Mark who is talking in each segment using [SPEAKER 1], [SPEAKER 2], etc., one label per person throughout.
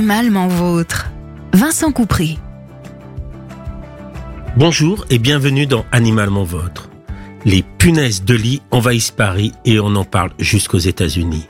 [SPEAKER 1] Animalement vôtre. Vincent Coupry.
[SPEAKER 2] Bonjour et bienvenue dans Animalement vôtre. Les punaises de lit envahissent Paris et on en parle jusqu'aux États-Unis.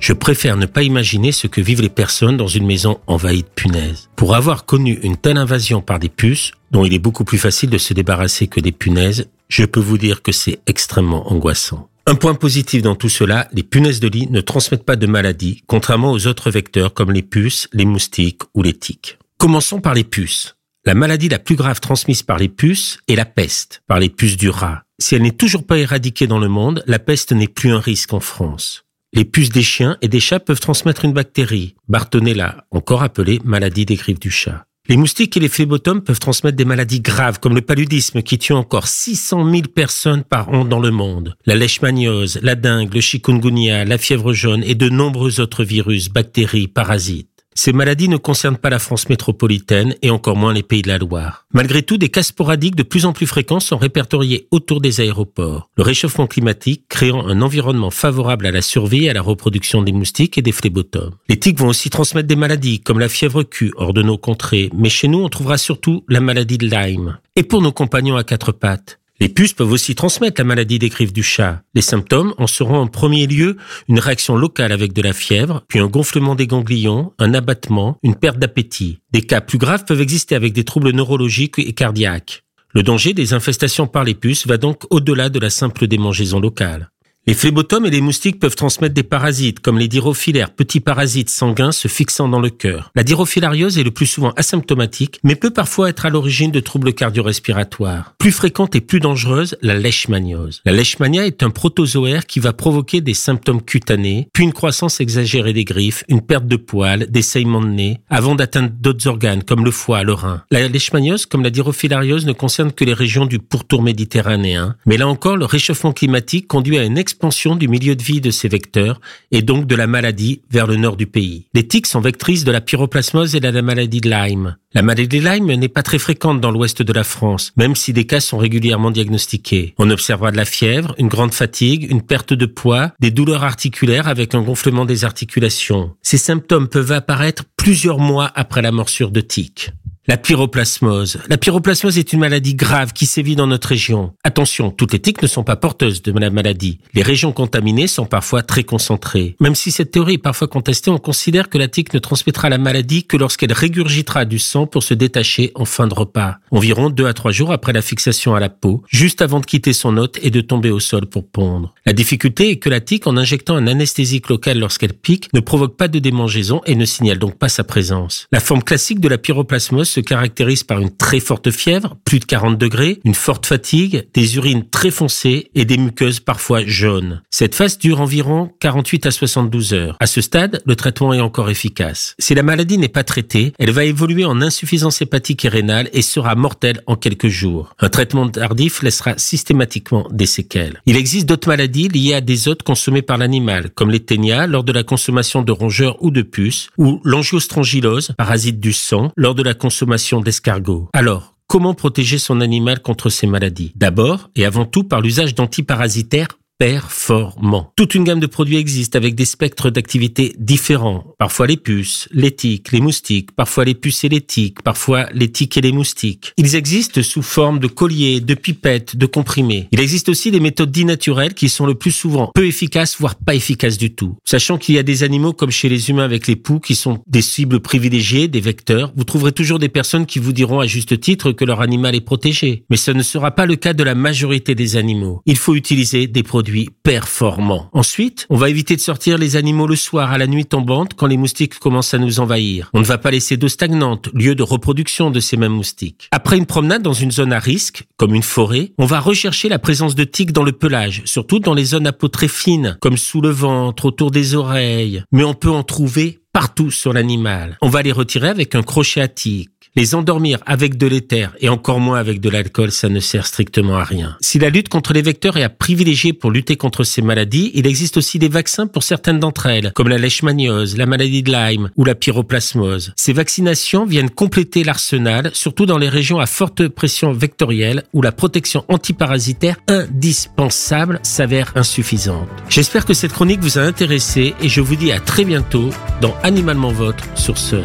[SPEAKER 2] Je préfère ne pas imaginer ce que vivent les personnes dans une maison envahie de punaises. Pour avoir connu une telle invasion par des puces, dont il est beaucoup plus facile de se débarrasser que des punaises, je peux vous dire que c'est extrêmement angoissant. Un point positif dans tout cela, les punaises de lit ne transmettent pas de maladies, contrairement aux autres vecteurs comme les puces, les moustiques ou les tiques. Commençons par les puces. La maladie la plus grave transmise par les puces est la peste, par les puces du rat. Si elle n'est toujours pas éradiquée dans le monde, la peste n'est plus un risque en France. Les puces des chiens et des chats peuvent transmettre une bactérie, Bartonella, encore appelée maladie des griffes du chat. Les moustiques et les phlébotomes peuvent transmettre des maladies graves comme le paludisme qui tue encore 600 000 personnes par an dans le monde, la leishmaniose, la dengue, le chikungunya, la fièvre jaune et de nombreux autres virus, bactéries, parasites. Ces maladies ne concernent pas la France métropolitaine et encore moins les pays de la Loire. Malgré tout, des cas sporadiques de plus en plus fréquents sont répertoriés autour des aéroports. Le réchauffement climatique créant un environnement favorable à la survie et à la reproduction des moustiques et des phlébotomes. Les tiques vont aussi transmettre des maladies comme la fièvre Q hors de nos contrées, mais chez nous on trouvera surtout la maladie de Lyme. Et pour nos compagnons à quatre pattes, les puces peuvent aussi transmettre la maladie des griffes du chat. Les symptômes en seront en premier lieu une réaction locale avec de la fièvre, puis un gonflement des ganglions, un abattement, une perte d'appétit. Des cas plus graves peuvent exister avec des troubles neurologiques et cardiaques. Le danger des infestations par les puces va donc au-delà de la simple démangeaison locale. Les phlébotomes et les moustiques peuvent transmettre des parasites, comme les dirophilaires, petits parasites sanguins se fixant dans le cœur. La dirophilariose est le plus souvent asymptomatique, mais peut parfois être à l'origine de troubles cardio-respiratoires. Plus fréquente et plus dangereuse, la leishmaniose. La leishmania est un protozoaire qui va provoquer des symptômes cutanés, puis une croissance exagérée des griffes, une perte de poils, des saillements de nez, avant d'atteindre d'autres organes, comme le foie, le rein. La leishmaniose, comme la dirophilariose, ne concerne que les régions du pourtour méditerranéen, mais là encore, le réchauffement climatique conduit à une expansion du milieu de vie de ces vecteurs et donc de la maladie vers le nord du pays. Les tiques sont vectrices de la pyroplasmose et de la maladie de Lyme. La maladie de Lyme n'est pas très fréquente dans l'ouest de la France, même si des cas sont régulièrement diagnostiqués. On observera de la fièvre, une grande fatigue, une perte de poids, des douleurs articulaires avec un gonflement des articulations. Ces symptômes peuvent apparaître plusieurs mois après la morsure de tique. La pyroplasmose. La pyroplasmose est une maladie grave qui sévit dans notre région. Attention, toutes les tiques ne sont pas porteuses de la maladie. Les régions contaminées sont parfois très concentrées. Même si cette théorie est parfois contestée, on considère que la tique ne transmettra la maladie que lorsqu'elle régurgitera du sang pour se détacher en fin de repas. Environ deux à trois jours après la fixation à la peau, juste avant de quitter son hôte et de tomber au sol pour pondre. La difficulté est que la tique, en injectant un anesthésique local lorsqu'elle pique, ne provoque pas de démangeaison et ne signale donc pas sa présence. La forme classique de la pyroplasmose se caractérise par une très forte fièvre, plus de 40 degrés, une forte fatigue, des urines très foncées et des muqueuses parfois jaunes. Cette phase dure environ 48 à 72 heures. À ce stade, le traitement est encore efficace. Si la maladie n'est pas traitée, elle va évoluer en insuffisance hépatique et rénale et sera mortelle en quelques jours. Un traitement tardif laissera systématiquement des séquelles. Il existe d'autres maladies liées à des hôtes consommés par l'animal, comme les ténias lors de la consommation de rongeurs ou de puces, ou l'angiostrangulose, parasite du sang, lors de la consommation Alors, comment protéger son animal contre ces maladies? D'abord et avant tout par l'usage d'antiparasitaires performant. Toute une gamme de produits existe avec des spectres d'activité différents. Parfois les puces, les tiques, les moustiques, parfois les puces et les tiques, parfois les tiques et les moustiques. Ils existent sous forme de colliers, de pipettes, de comprimés. Il existe aussi des méthodes dits naturelles qui sont le plus souvent peu efficaces, voire pas efficaces du tout. Sachant qu'il y a des animaux comme chez les humains avec les poux qui sont des cibles privilégiées, des vecteurs, vous trouverez toujours des personnes qui vous diront à juste titre que leur animal est protégé. Mais ce ne sera pas le cas de la majorité des animaux. Il faut utiliser des produits performant. Ensuite, on va éviter de sortir les animaux le soir à la nuit tombante quand les moustiques commencent à nous envahir. On ne va pas laisser d'eau stagnante, lieu de reproduction de ces mêmes moustiques. Après une promenade dans une zone à risque, comme une forêt, on va rechercher la présence de tiques dans le pelage, surtout dans les zones à peau très fine, comme sous le ventre, autour des oreilles. Mais on peut en trouver partout sur l'animal. On va les retirer avec un crochet à tique. Les endormir avec de l'éther et encore moins avec de l'alcool, ça ne sert strictement à rien. Si la lutte contre les vecteurs est à privilégier pour lutter contre ces maladies, il existe aussi des vaccins pour certaines d'entre elles, comme la leishmaniose, la maladie de Lyme ou la pyroplasmose. Ces vaccinations viennent compléter l'arsenal, surtout dans les régions à forte pression vectorielle où la protection antiparasitaire indispensable s'avère insuffisante. J'espère que cette chronique vous a intéressé et je vous dis à très bientôt dans Animalement Votre sur Sun.